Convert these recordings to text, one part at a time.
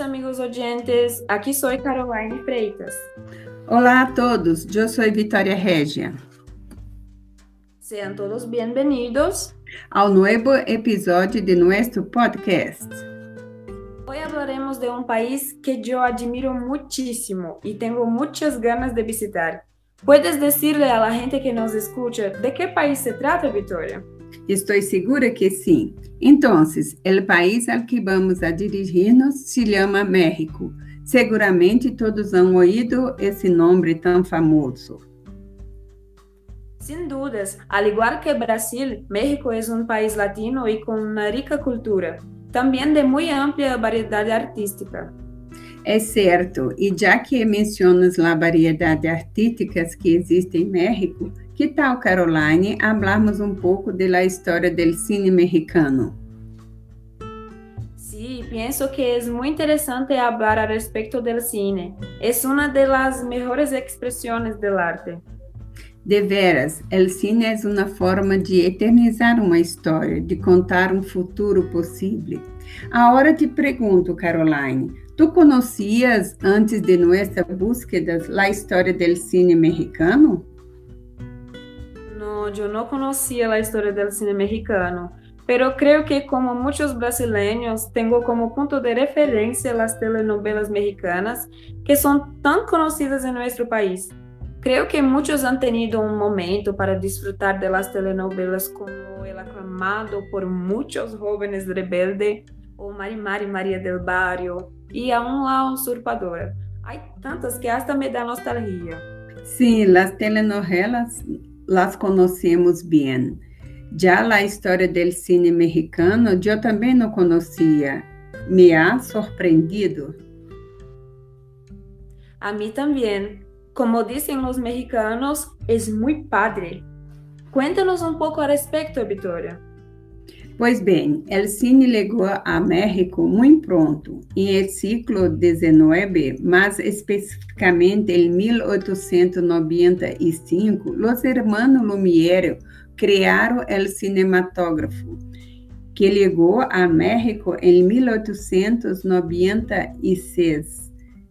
amigos oyentes, aqui sou Caroline Freitas. Olá a todos, eu sou Vitória Regia. Sejam todos bem-vindos ao novo episódio de nosso podcast. Hoje falaremos de um país que eu admiro muitíssimo e tenho muitas ganas de visitar. Puedes decirle a la gente que nos escucha de que país se trata, Vitória? Estou segura que sim. Então, o país al que vamos a dirigir-nos se chama México. Seguramente todos han ouído esse nome tão famoso. Sin dudas, al igual que Brasil, México es un país latino y con una rica cultura, también de muy amplia variedad artística. É certo, e já que mencionas a variedade artística que existe em México, que tal, Caroline, hablarmos um pouco da história do cine mexicano? Sí, pienso que es muy interesante hablar al respecto del cine. Es una de las mejores expresiones del arte. De veras, el cine é uma forma de eternizar uma história, de contar um futuro possível. Agora te pergunto, Caroline, tu conhecias antes de nossa búsqueda a história do cine mexicano? Não, eu não conhecia a história do cine mexicano, pero creio que como muitos brasileiros, tenho como ponto de referência as telenovelas mexicanas que são tão conhecidas em nosso país. Creo que muchos han tenido un momento para disfrutar de las telenovelas como el aclamado por muchos jóvenes rebelde o Mari Mari María del Barrio y aún La Usurpadora. Hay tantas que hasta me da nostalgia. Sí, las telenovelas las conocemos bien. Ya la historia del cine mexicano yo también no conocía. Me ha sorprendido. A mí también. Como dicen los mexicanos, es muy padre. Cuéntanos un poco al respecto, Victoria. Pois bem, el cine chegou a México muito pronto, em siglo XIX, mas especificamente em 1895, os hermanos Lumière criaram o cinematógrafo, que chegou a México em 1896.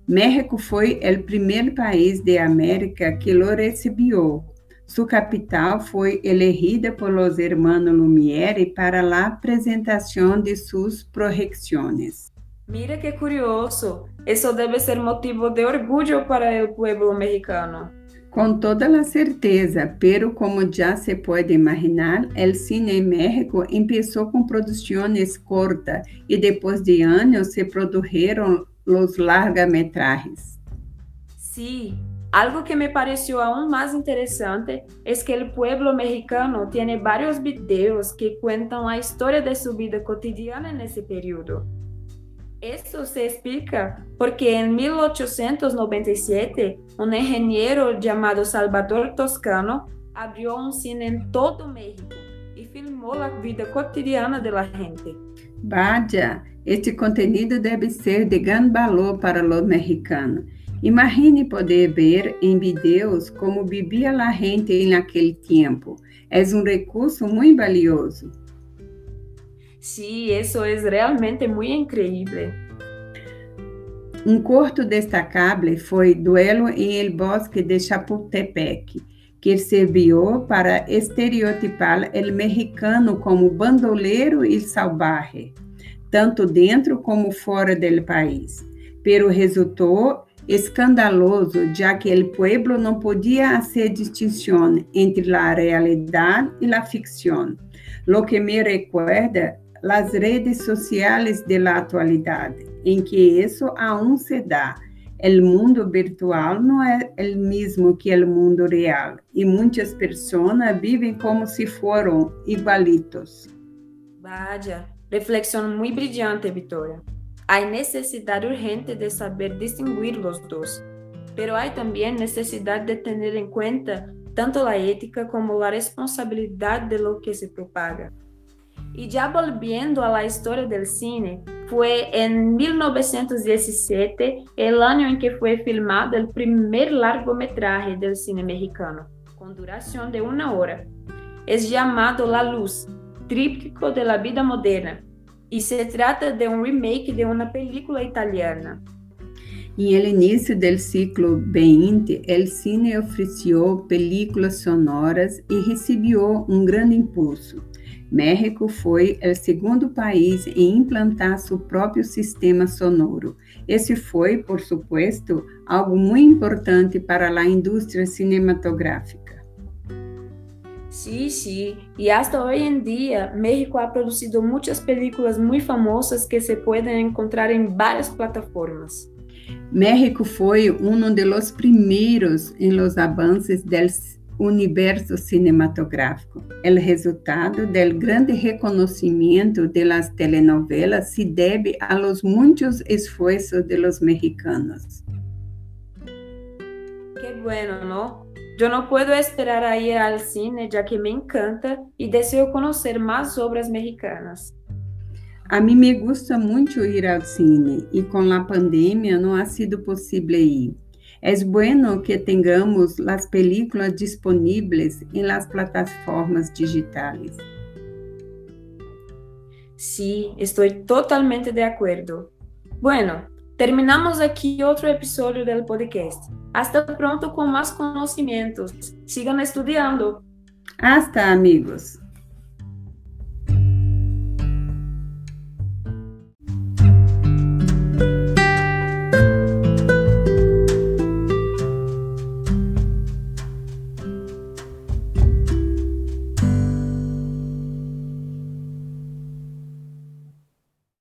México foi o primeiro país de América que lo recibió. Sua capital foi elegida por los hermanos Lumière para a apresentação de suas projeções. Mira que curioso. Isso deve ser motivo de orgulho para o pueblo mexicano. Com toda a certeza, pero como já se pode imaginar, o cine em México começou com produções cortas e depois de anos se produziram los largometrajes. Sí, algo que me pareció aún más interesante es que el pueblo mexicano tiene varios videos que cuentan la historia de su vida cotidiana en ese periodo. Se explica porque en 1897 un ingeniero llamado Salvador Toscano abrió un cine en todo México y filmó la vida cotidiana de la gente. Vaya, este conteúdo deve ser de grande valor para os mexicanos. Imagine poder ver em vídeos como vivia a gente naquele tempo. É um recurso muito valioso. Sí, isso é realmente muito incrível. Um corto destacável foi Duelo em el Bosque de Chapultepec, que serviu para estereotipar o mexicano como bandoleiro e salvaje tanto dentro como fora do país. Pero resultou escandaloso, já que o pueblo não podia fazer distinção entre a realidade e a ficção, lo que me recuerda as redes sociais de la atualidade, em que isso aún se dá. O mundo virtual não é o mesmo que o mundo real, e muitas pessoas vivem como se foram igualitos. Vaya, Reflexión muy brillante, Victoria. Hay necesidad urgente de saber distinguir los dos, pero hay también necesidad de tener en cuenta tanto la ética como la responsabilidad de lo que se propaga. Y ya volviendo a la historia del cine, fue en 1917 el año en que fue filmado el primer largometraje del cine mexicano, con duración de una hora. Es llamado La Luz, tríptico de la vida moderna y se trata de un remake de una película italiana. Em el início del siglo XX, el cine ofereceu películas sonoras e recebeu um grande impulso. México foi o segundo país em implantar seu próprio sistema sonoro. Esse foi, por supuesto, algo muito importante para a indústria cinematográfica. Sí, sí, y hasta hoy en día México ha producido muchas películas muy famosas que se pueden encontrar en varias plataformas. México foi um dos primeiros em los avances del universo cinematográfico. O resultado del grande reconhecimento de las telenovelas se debe a los muitos esfuerzos de los mexicanos. Qué bueno, ¿no? Yo no puedo esperar a ir al cine ya que me encanta y deseo conocer más obras mexicanas. A mim me gusta muito ir ao cine e com a pandemia não ha sido possível ir. É bueno que tenhamos as películas disponíveis em las plataformas digitais. Sí, estou totalmente de acordo. Bueno, terminamos aqui outro episódio do podcast. Hasta pronto com mais conhecimentos. Sigam estudando. Hasta, amigos.